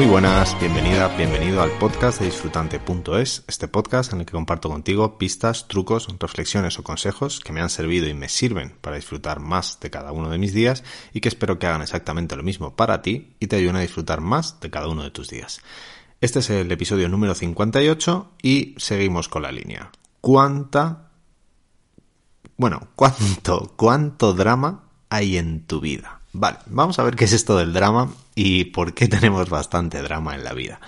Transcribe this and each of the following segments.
Muy buenas, bienvenida, bienvenido al podcast de disfrutante.es, este podcast en el que comparto contigo pistas, trucos, reflexiones o consejos que me han servido y me sirven para disfrutar más de cada uno de mis días y que espero que hagan exactamente lo mismo para ti y te ayuden a disfrutar más de cada uno de tus días. Este es el episodio número 58 y seguimos con la línea. ¿Cuánta... Bueno, ¿cuánto, cuánto drama hay en tu vida? Vale, vamos a ver qué es esto del drama y por qué tenemos bastante drama en la vida.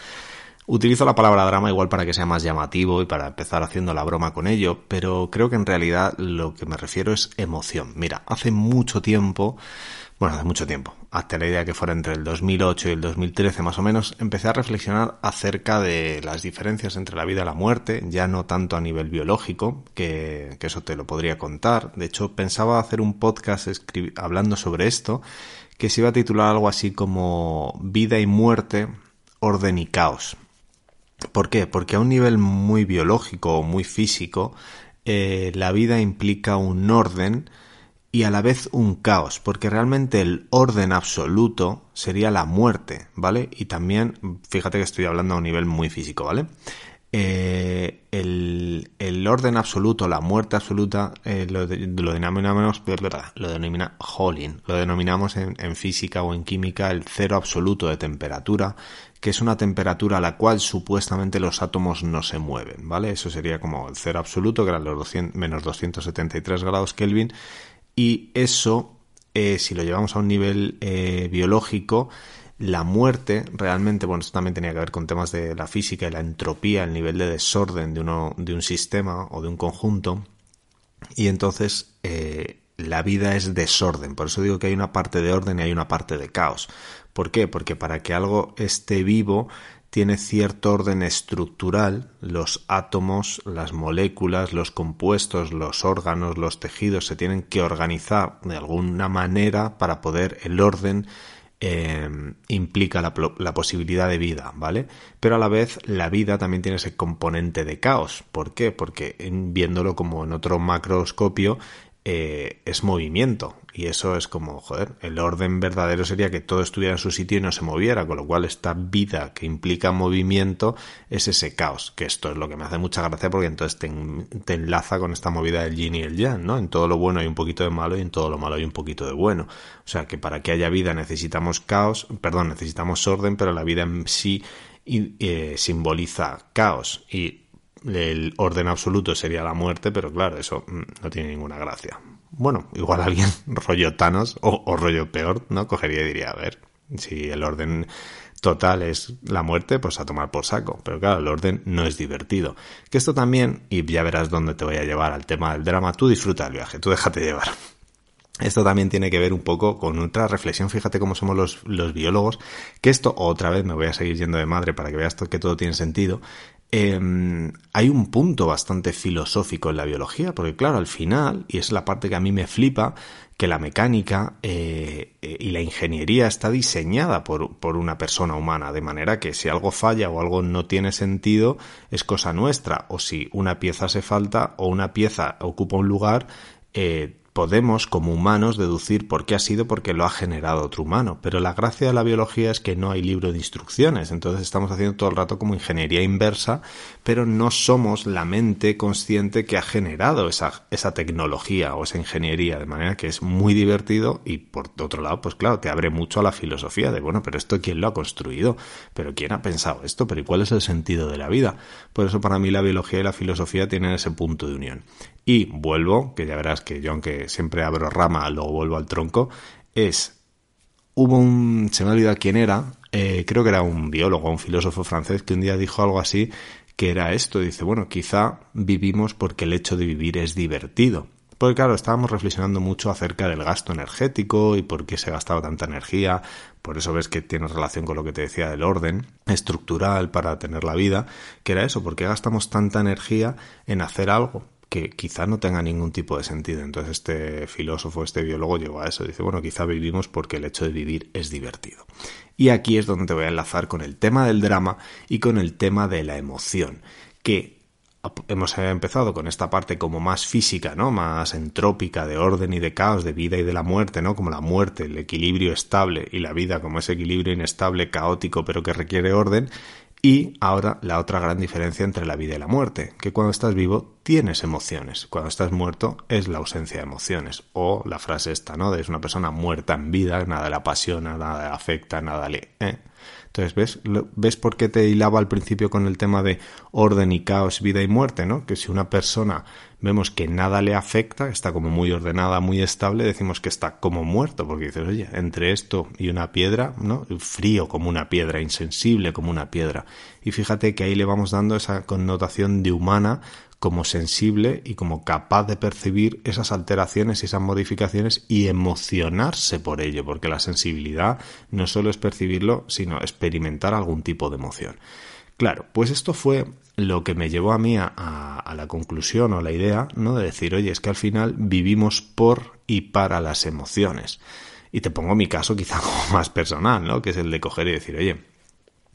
Utilizo la palabra drama igual para que sea más llamativo y para empezar haciendo la broma con ello, pero creo que en realidad lo que me refiero es emoción. Mira, hace mucho tiempo bueno, hace mucho tiempo, hasta la idea que fuera entre el 2008 y el 2013 más o menos, empecé a reflexionar acerca de las diferencias entre la vida y la muerte, ya no tanto a nivel biológico, que, eso te lo podría contar. De hecho, pensaba hacer un podcast hablando sobre esto, que se iba a titular algo así como Vida y muerte, orden y caos. ¿Por qué? Porque a un nivel muy biológico o muy físico, eh, la vida implica un orden, y a la vez un caos, porque realmente el orden absoluto sería la muerte, ¿vale? Y también, fíjate que estoy hablando a un nivel muy físico, ¿vale? Eh, el, orden absoluto, la muerte absoluta, eh, lo, denominamos, lo denomina lo denominamos en, física o en química el cero absoluto de temperatura, que es una temperatura a la cual supuestamente los átomos no se mueven, ¿vale? Eso sería como el cero absoluto, que eran los 200, menos 273 grados Kelvin, y eso, eh, si lo llevamos a un nivel eh, biológico, la muerte realmente, bueno, esto también tenía que ver con temas de la física y la entropía, el nivel de desorden de, uno, de un sistema o de un conjunto. Y entonces eh, la vida es desorden. Por eso digo que hay una parte de orden y hay una parte de caos. ¿Por qué? Porque para que algo esté vivo tiene cierto orden estructural, los átomos, las moléculas, los compuestos, los órganos, los tejidos se tienen que organizar de alguna manera para poder el orden eh, implica la, la, posibilidad de vida, ¿vale? Pero a la vez la vida también tiene ese componente de caos. ¿Por qué? Porque viéndolo como en otro macroscopio, eh, es movimiento. Y eso es como, joder, el orden verdadero sería que todo estuviera en su sitio y no se moviera, con lo cual esta vida que implica movimiento es ese caos, que esto es lo que me hace mucha gracia porque entonces te, enlaza con esta movida del yin y el yang, ¿no? En todo lo bueno hay un poquito de malo y en todo lo malo hay un poquito de bueno. O sea que para que haya vida necesitamos caos, perdón, necesitamos orden, pero la vida en sí eh, simboliza caos y el orden absoluto sería la muerte, pero claro, eso mm, no tiene ninguna gracia. Bueno, igual alguien rollo Thanos o, rollo peor, ¿no? Cogería y diría, a ver, si el orden total es la muerte, pues a tomar por saco. Pero claro, el orden no es divertido. Que esto también, y ya verás dónde te voy a llevar al tema del drama, tú disfruta el viaje, tú déjate llevar. Esto también tiene que ver un poco con otra reflexión, fíjate cómo somos los, los biólogos, que esto otra vez me voy a seguir yendo de madre para que veas que todo tiene sentido, Em, hay un punto bastante filosófico en la biología, porque claro, al final, y es la parte que a mí me flipa, que la mecánica eh, eh, y la ingeniería está diseñada por, por, una persona humana, de manera que si algo falla o algo no tiene sentido, es cosa nuestra, o si una pieza hace falta o una pieza ocupa un lugar, eh, podemos como humanos deducir por qué ha sido porque lo ha generado otro humano, pero la gracia de la biología es que no hay libro de instrucciones, entonces estamos haciendo todo el rato como ingeniería inversa, pero no somos la mente consciente que ha generado esa, esa tecnología o esa ingeniería, de manera que es muy divertido y por otro lado, pues claro, te abre mucho a la filosofía de, bueno, pero esto quién lo ha construido, pero quién ha pensado esto, pero ¿y cuál es el sentido de la vida? Por eso para mí la biología y la filosofía tienen ese punto de unión. Y vuelvo, que ya verás que yo aunque siempre abro rama, luego vuelvo al tronco, es, hubo un, se me ha olvidado quién era, eh, creo que era un biólogo, un filósofo francés, que un día dijo algo así, que era esto, dice, bueno, quizá vivimos porque el hecho de vivir es divertido. Porque claro, estábamos reflexionando mucho acerca del gasto energético y por qué se gastaba tanta energía. Por eso ves que tiene relación con lo que te decía del orden estructural para tener la vida, que era eso, porque gastamos tanta energía en hacer algo que quizá no tenga ningún tipo de sentido. Entonces este filósofo, este biólogo llegó a eso. Dice, bueno, quizá vivimos porque el hecho de vivir es divertido. Y aquí es donde te voy a enlazar con el tema del drama y con el tema de la emoción, que hemos empezado con esta parte como más física, ¿no? Más entrópica, de orden y de caos, de vida y de la muerte, ¿no? Como la muerte, el equilibrio estable y la vida como ese equilibrio inestable, caótico, pero que requiere orden. Y ahora la otra gran diferencia entre la vida y la muerte, que cuando estás vivo tienes emociones, cuando estás muerto es la ausencia de emociones. O la frase esta, ¿no? De es una persona muerta en vida, nada le apasiona, nada le afecta, nada le... ¿eh? Entonces, ¿ves? ¿ves por qué te hilaba al principio con el tema de orden y caos, vida y muerte, ¿no? Que si una persona vemos que nada le afecta, está como muy ordenada, muy estable, decimos que está como muerto, porque dices, oye, entre esto y una piedra, ¿no? Frío como una piedra, insensible como una piedra. Y fíjate que ahí le vamos dando esa connotación de humana como sensible y como capaz de percibir esas alteraciones y esas modificaciones y emocionarse por ello, porque la sensibilidad no solo es percibirlo, sino experimentar algún tipo de emoción. Claro, pues esto fue lo que me llevó a mí a, la conclusión o a la idea, ¿no? De decir, oye, es que al final vivimos por y para las emociones. Y te pongo mi caso quizá como más personal, ¿no? Que es el de coger y decir, oye,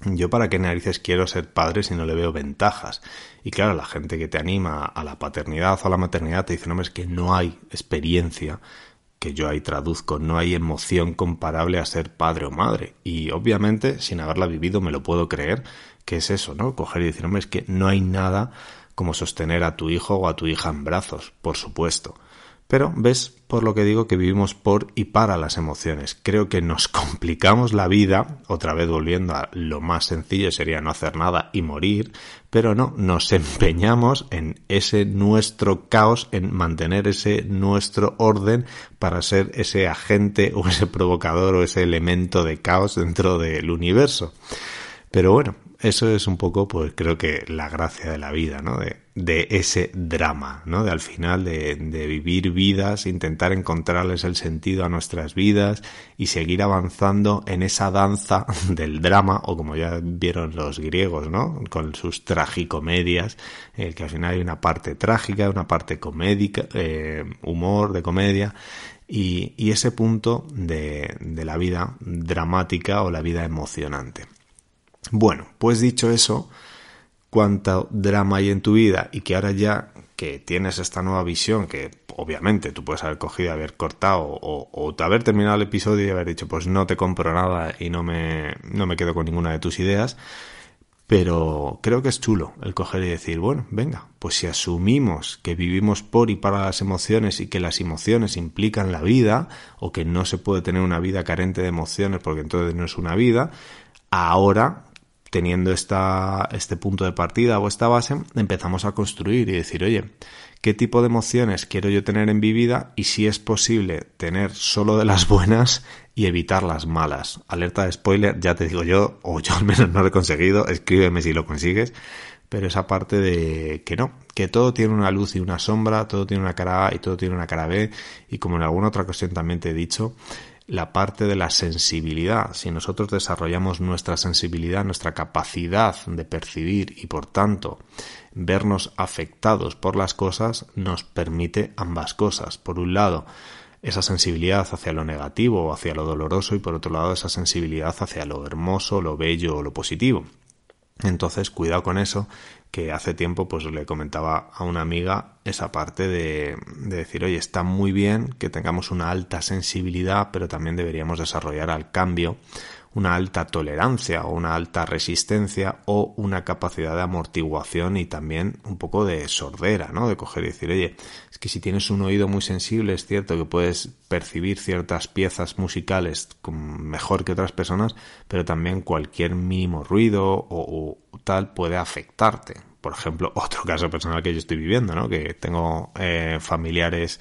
yo para qué narices quiero ser padre si no le veo ventajas. Y claro, la gente que te anima a la paternidad o a la maternidad te dice, no, es que no hay experiencia que yo ahí traduzco, no hay emoción comparable a ser padre o madre. Y obviamente, sin haberla vivido, me lo puedo creer, que es eso, ¿no? Coger y decir, hombre, es que no hay nada como sostener a tu hijo o a tu hija en brazos, por supuesto. Pero ves por lo que digo que vivimos por y para las emociones. Creo que nos complicamos la vida, otra vez volviendo a lo más sencillo sería no hacer nada y morir, pero no, nos empeñamos en ese nuestro caos, en mantener ese nuestro orden para ser ese agente o ese provocador o ese elemento de caos dentro del universo. Pero bueno, eso es un poco, pues creo que la gracia de la vida, ¿no? De, ese drama, ¿no? De al final de, vivir vidas, intentar encontrarles el sentido a nuestras vidas y seguir avanzando en esa danza del drama, o como ya vieron los griegos, ¿no? Con sus tragicomedias, eh, que al final hay una parte trágica, una parte comédica, eh, humor de comedia, y, ese punto de la vida dramática o la vida emocionante. Bueno, pues dicho eso, cuánto drama hay en tu vida y que ahora ya que tienes esta nueva visión que obviamente tú puedes haber cogido, haber cortado o, o, haber terminado el episodio y haber dicho pues no te compro nada y no me, no me quedo con ninguna de tus ideas, pero creo que es chulo el coger y decir, bueno, venga, pues si asumimos que vivimos por y para las emociones y que las emociones implican la vida o que no se puede tener una vida carente de emociones porque entonces no es una vida, ahora teniendo esta, este punto de partida o esta base, empezamos a construir y decir, oye, ¿qué tipo de emociones quiero yo tener en mi vida? Y si es posible tener solo de las buenas y evitar las malas. Alerta de spoiler, ya te digo yo, o yo al menos no lo he conseguido, escríbeme si lo consigues, pero esa parte de que no, que todo tiene una luz y una sombra, todo tiene una cara A y todo tiene una cara B, y como en alguna otra ocasión también te he dicho, la parte de la sensibilidad. Si nosotros desarrollamos nuestra sensibilidad, nuestra capacidad de percibir y por tanto vernos afectados por las cosas, nos permite ambas cosas. Por un lado, esa sensibilidad hacia lo negativo o hacia lo doloroso y por otro lado esa sensibilidad hacia lo hermoso, lo bello o lo positivo. Entonces, cuidado con eso, que hace tiempo pues le comentaba a una amiga esa parte de, de, decir, oye, está muy bien que tengamos una alta sensibilidad, pero también deberíamos desarrollar al cambio una alta tolerancia o una alta resistencia o una capacidad de amortiguación y también un poco de sordera, ¿no? De coger y decir, oye, es que si tienes un oído muy sensible es cierto que puedes percibir ciertas piezas musicales mejor que otras personas, pero también cualquier mínimo ruido o, tal puede afectarte. Por ejemplo, otro caso personal que yo estoy viviendo, ¿no? Que tengo eh, familiares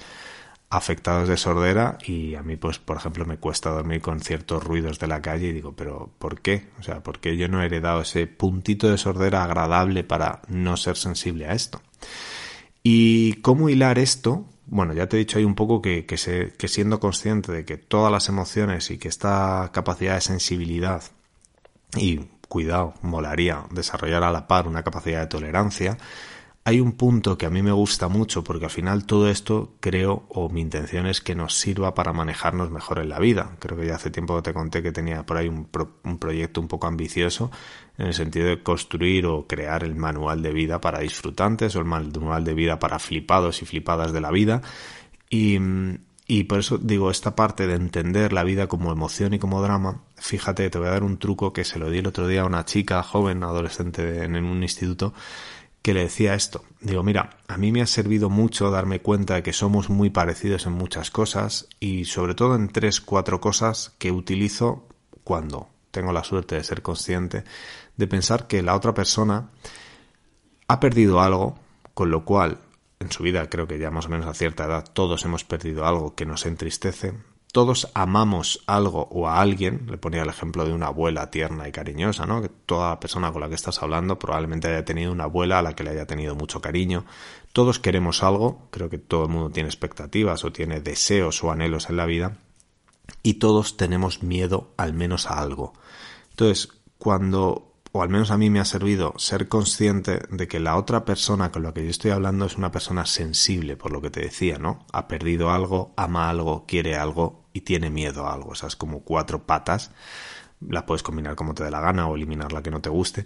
afectados de sordera y a mí pues por ejemplo me cuesta dormir con ciertos ruidos de la calle y digo pero ¿por qué? O sea, ¿por qué yo no he heredado ese puntito de sordera agradable para no ser sensible a esto? ¿Y cómo hilar esto? Bueno, ya te he dicho ahí un poco que, que, se, que siendo consciente de que todas las emociones y que esta capacidad de sensibilidad y cuidado, molaría desarrollar a la par una capacidad de tolerancia, hay un punto que a mí me gusta mucho porque al final todo esto creo o mi intención es que nos sirva para manejarnos mejor en la vida. Creo que ya hace tiempo te conté que tenía por ahí un, un proyecto un poco ambicioso en el sentido de construir o crear el manual de vida para disfrutantes o el manual de vida para flipados y flipadas de la vida. Y, y por eso digo, esta parte de entender la vida como emoción y como drama, fíjate, te voy a dar un truco que se lo di el otro día a una chica joven, adolescente en un instituto, que le decía esto. Digo, mira, a mí me ha servido mucho darme cuenta de que somos muy parecidos en muchas cosas y sobre todo en tres, cuatro cosas que utilizo cuando tengo la suerte de ser consciente de pensar que la otra persona ha perdido algo, con lo cual en su vida creo que ya más o menos a cierta edad todos hemos perdido algo que nos entristece, todos amamos algo o a alguien, le ponía el ejemplo de una abuela tierna y cariñosa, ¿no? Que toda persona con la que estás hablando probablemente haya tenido una abuela a la que le haya tenido mucho cariño. Todos queremos algo, creo que todo el mundo tiene expectativas o tiene deseos o anhelos en la vida, y todos tenemos miedo al menos a algo. Entonces, cuando o al menos a mí me ha servido ser consciente de que la otra persona con la que yo estoy hablando es una persona sensible, por lo que te decía, ¿no? Ha perdido algo, ama algo, quiere algo y tiene miedo a algo. Esas como cuatro patas. La puedes combinar como te dé la gana o eliminar la que no te guste.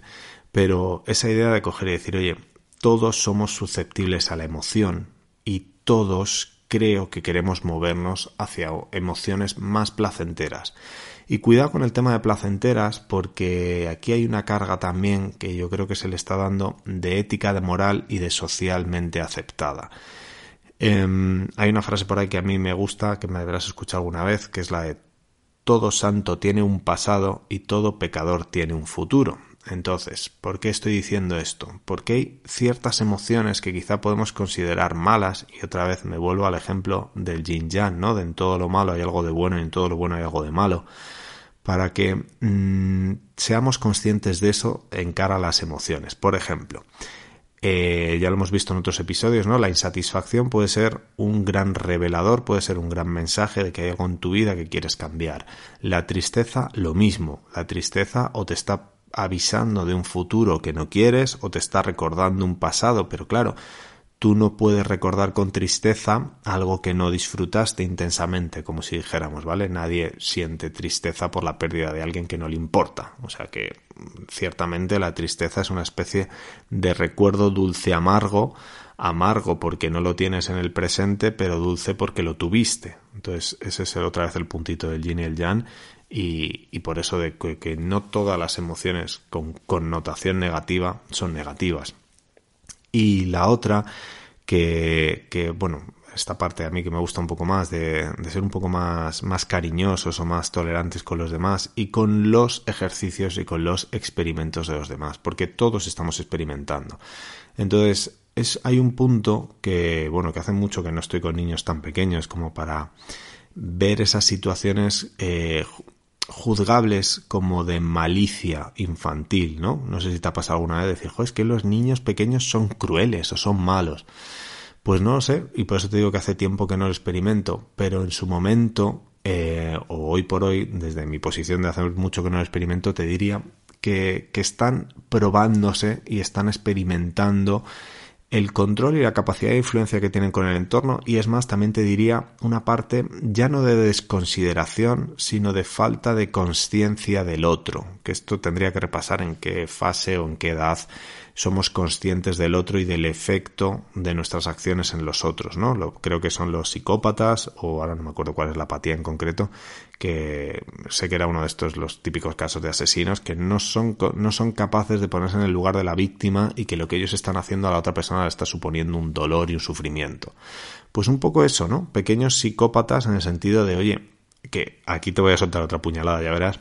Pero esa idea de coger y decir, oye, todos somos susceptibles a la emoción y todos creo que queremos movernos hacia emociones más placenteras. Y cuidado con el tema de placenteras porque aquí hay una carga también que yo creo que se le está dando de ética, de moral y de socialmente aceptada. Em, hay una frase por ahí que a mí me gusta, que me deberás escuchar alguna vez, que es la de todo santo tiene un pasado y todo pecador tiene un futuro. Entonces, ¿por qué estoy diciendo esto? Porque hay ciertas emociones que quizá podemos considerar malas, y otra vez me vuelvo al ejemplo del yin yang, ¿no? De en todo lo malo hay algo de bueno y en todo lo bueno hay algo de malo. Para que mm, seamos conscientes de eso en cara a las emociones. Por ejemplo, eh, ya lo hemos visto en otros episodios, ¿no? La insatisfacción puede ser un gran revelador, puede ser un gran mensaje de que hay algo en tu vida que quieres cambiar. La tristeza, lo mismo. La tristeza o te está avisando de un futuro que no quieres o te está recordando un pasado, pero claro, tú no puedes recordar con tristeza algo que no disfrutaste intensamente, como si dijéramos, ¿vale? Nadie siente tristeza por la pérdida de alguien que no le importa. O sea que ciertamente la tristeza es una especie de recuerdo dulce amargo, amargo porque no lo tienes en el presente, pero dulce porque lo tuviste. Entonces, ese es otra vez el puntito del yin y el yang y, por eso de que, no todas las emociones con connotación negativa son negativas. Y la otra, que, bueno, esta parte a mí que me gusta un poco más, de, de, ser un poco más, más cariñosos o más tolerantes con los demás y con los ejercicios y con los experimentos de los demás, porque todos estamos experimentando. Entonces, es, hay un punto que, bueno, que hace mucho que no estoy con niños tan pequeños como para ver esas situaciones eh, juzgables como de malicia infantil, ¿no? No sé si te ha pasado alguna vez decir, es que los niños pequeños son crueles o son malos. Pues no lo sé, y por eso te digo que hace tiempo que no lo experimento, pero en su momento, eh, o hoy por hoy, desde mi posición de hace mucho que no lo experimento, te diría que, que están probándose y están experimentando el control y la capacidad de influencia que tienen con el entorno y es más, también te diría una parte ya no de desconsideración, sino de falta de conciencia del otro, que esto tendría que repasar en qué fase o en qué edad somos conscientes del otro y del efecto de nuestras acciones en los otros, ¿no? Creo que son los psicópatas, o ahora no me acuerdo cuál es la apatía en concreto, que sé que era uno de estos los típicos casos de asesinos que no son, no son capaces de ponerse en el lugar de la víctima y que lo que ellos están haciendo a la otra persona le está suponiendo un dolor y un sufrimiento. Pues un poco eso, ¿no? Pequeños psicópatas en el sentido de, oye, que aquí te voy a soltar otra puñalada, ya verás,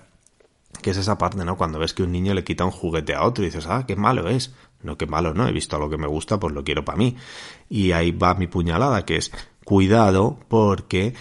que es esa parte, ¿no? Cuando ves que un niño le quita un juguete a otro y dices, ah, qué malo es. No, qué malo, ¿no? He visto algo que me gusta, pues lo quiero para mí. Y ahí va mi puñalada, que es cuidado porque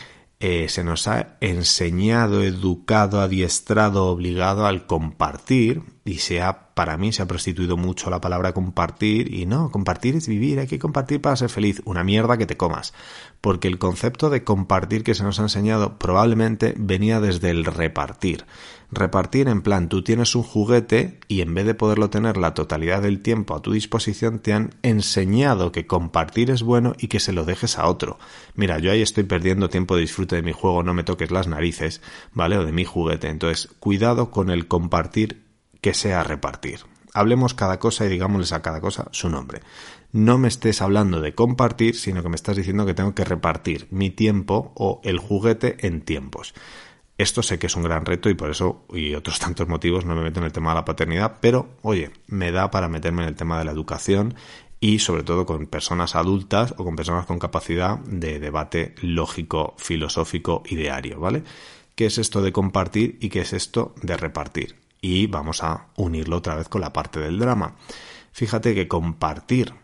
eh, se nos ha enseñado, educado, adiestrado, obligado al compartir y se ha, para mí se ha prostituido mucho la palabra compartir y no, compartir es vivir, hay que compartir para ser feliz, una mierda que te comas, porque el concepto de compartir que se nos ha enseñado probablemente venía desde el repartir. Repartir en plan, tú tienes un juguete y en vez de poderlo tener la totalidad del tiempo a tu disposición, te han enseñado que compartir es bueno y que se lo dejes a otro. Mira, yo ahí estoy perdiendo tiempo de disfrute de mi juego, no me toques las narices, ¿vale? O de mi juguete. Entonces, cuidado con el compartir que sea repartir. Hablemos cada cosa y digámosles a cada cosa su nombre. No me estés hablando de compartir, sino que me estás diciendo que tengo que repartir mi tiempo o el juguete en tiempos. Esto sé que es un gran reto y por eso y otros tantos motivos no me meto en el tema de la paternidad, pero oye, me da para meterme en el tema de la educación y sobre todo con personas adultas o con personas con capacidad de debate lógico, filosófico y diario, ¿vale? ¿Qué es esto de compartir y qué es esto de repartir? Y vamos a unirlo otra vez con la parte del drama. Fíjate que compartir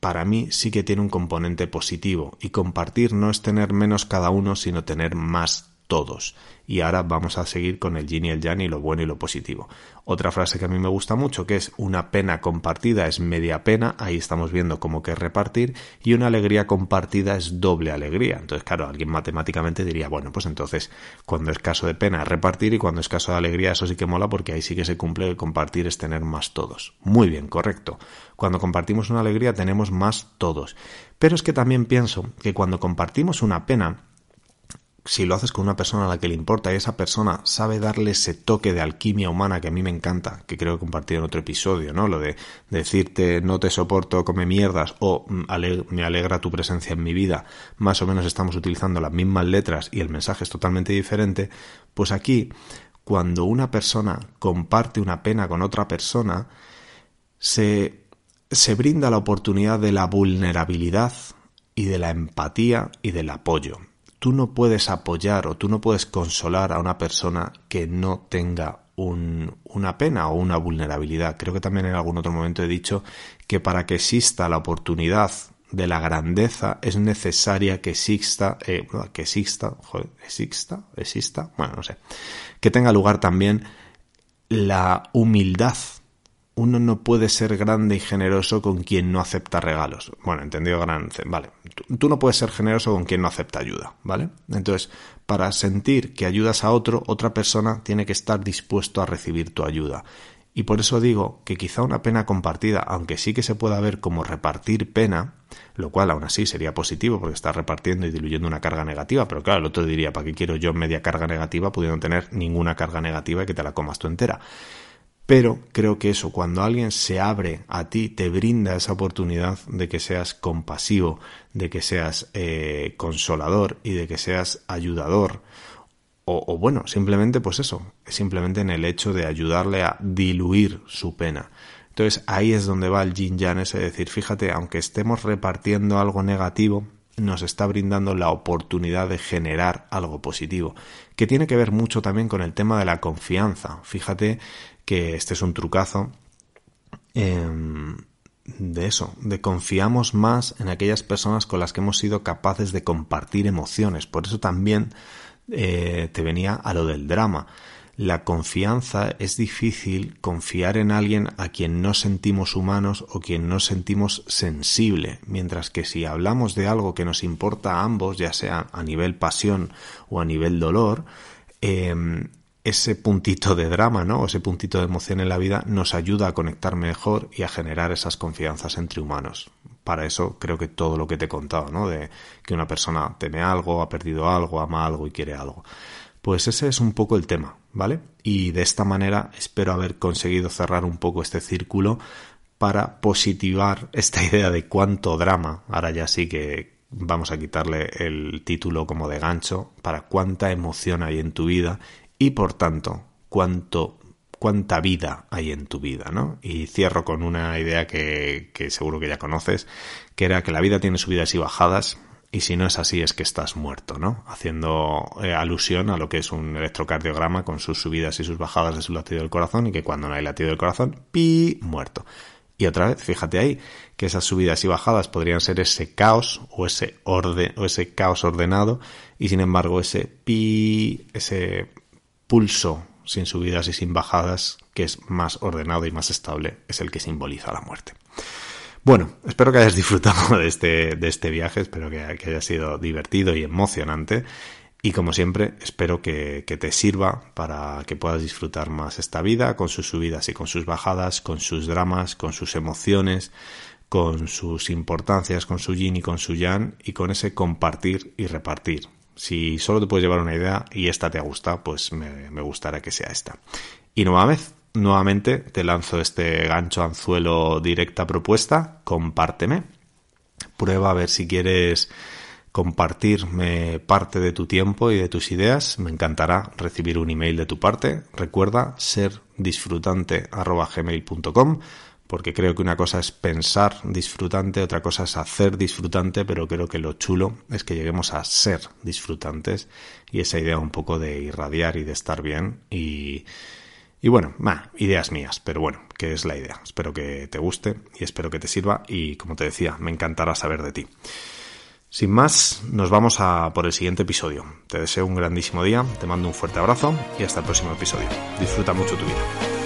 para mí sí que tiene un componente positivo y compartir no es tener menos cada uno, sino tener más todos. Y ahora vamos a seguir con el yin y el yang y lo bueno y lo positivo. Otra frase que a mí me gusta mucho, que es una pena compartida es media pena, ahí estamos viendo cómo que repartir, y una alegría compartida es doble alegría. Entonces, claro, alguien matemáticamente diría, bueno, pues entonces, cuando es caso de pena es repartir y cuando es caso de alegría, eso sí que mola porque ahí sí que se cumple que compartir es tener más todos. Muy bien, correcto. Cuando compartimos una alegría tenemos más todos. Pero es que también pienso que cuando compartimos una pena, si lo haces con una persona a la que le importa y esa persona sabe darle ese toque de alquimia humana que a mí me encanta, que creo que compartí en otro episodio, ¿no? Lo de decirte no te soporto, come mierdas o mm, me alegra tu presencia en mi vida, más o menos estamos utilizando las mismas letras y el mensaje es totalmente diferente, pues aquí, cuando una persona comparte una pena con otra persona, se, se brinda la oportunidad de la vulnerabilidad y de la empatía y del apoyo tú no puedes apoyar o tú no puedes consolar a una persona que no tenga una pena o una vulnerabilidad. Creo que también en algún otro momento he dicho que para que exista la oportunidad de la grandeza es necesaria que exista, eh, que exista, joder, exista, exista, bueno, no sé, que tenga lugar también la humildad uno no puede ser grande y generoso con quien no acepta regalos. Bueno, entendido grande, vale. Tú no puedes ser generoso con quien no acepta ayuda, ¿vale? Entonces, para sentir que ayudas a otro, otra persona tiene que estar dispuesto a recibir tu ayuda. Y por eso digo que quizá una pena compartida, aunque sí que se pueda ver como repartir pena, lo cual aún así sería positivo porque estás repartiendo y diluyendo una carga negativa, pero claro, el otro diría, ¿para qué quiero yo media carga negativa pudiendo tener ninguna carga negativa y que te la comas tú entera? Pero creo que eso, cuando alguien se abre a ti, te brinda esa oportunidad de que seas compasivo, de que seas eh, consolador y de que seas ayudador. O, bueno, simplemente pues eso, simplemente en el hecho de ayudarle a diluir su pena. Entonces ahí es donde va el yin yang, es decir, fíjate, aunque estemos repartiendo algo negativo, nos está brindando la oportunidad de generar algo positivo, que tiene que ver mucho también con el tema de la confianza. Fíjate que este es un trucazo em, de eso, de confiamos más en aquellas personas con las que hemos sido capaces de compartir emociones. Por eso también eh, te venía a lo del drama. La confianza es difícil confiar en alguien a quien no sentimos humanos o quien no sentimos sensible, mientras que si hablamos de algo que nos importa a ambos, ya sea a nivel pasión o a nivel dolor, eh, ese puntito de drama, ¿no? O ese puntito de emoción en la vida nos ayuda a conectar mejor y a generar esas confianzas entre humanos. Para eso creo que todo lo que te he contado, ¿no? De que una persona teme algo, ha perdido algo, ama algo y quiere algo. Pues ese es un poco el tema, ¿vale? Y de esta manera espero haber conseguido cerrar un poco este círculo para positivar esta idea de cuánto drama, ahora ya sí que vamos a quitarle el título como de gancho, para cuánta emoción hay en tu vida y por tanto cuánto cuánta vida hay en tu vida, ¿no? Y cierro con una idea que, que seguro que ya conoces, que era que la vida tiene subidas y bajadas, y si no es así es que estás muerto, ¿no? Haciendo eh, alusión a lo que es un electrocardiograma con sus subidas y sus bajadas de su latido del corazón y que cuando no hay latido del corazón, pi, muerto. Y otra vez, fíjate ahí, que esas subidas y bajadas podrían ser ese caos o ese orden o ese caos ordenado y sin embargo ese pi, ese pulso sin subidas y sin bajadas, que es más ordenado y más estable, es el que simboliza la muerte. Bueno, espero que hayas disfrutado de este, de este viaje, espero que, haya sido divertido y emocionante. Y como siempre, espero que, te sirva para que puedas disfrutar más esta vida, con sus subidas y con sus bajadas, con sus dramas, con sus emociones, con sus importancias, con su yin y con su yang, y con ese compartir y repartir. Si solo te puedes llevar una idea y esta te gusta, pues me, me gustará que sea esta. Y nuevamente, nuevamente te lanzo este gancho anzuelo directa propuesta, compárteme. Prueba a ver si quieres compartirme parte de tu tiempo y de tus ideas. Me encantará recibir un email de tu parte. Recuerda ser disfrutante.gmail.com porque creo que una cosa es pensar disfrutante, otra cosa es hacer disfrutante, pero creo que lo chulo es que lleguemos a ser disfrutantes y esa idea un poco de irradiar y de estar bien y, y bueno, ideas mías, pero bueno, que es la idea. Espero que te guste y espero que te sirva y como te decía, me encantará saber de ti. Sin más, nos vamos a por el siguiente episodio. Te deseo un grandísimo día, te mando un fuerte abrazo y hasta el próximo episodio. Disfruta mucho tu vida.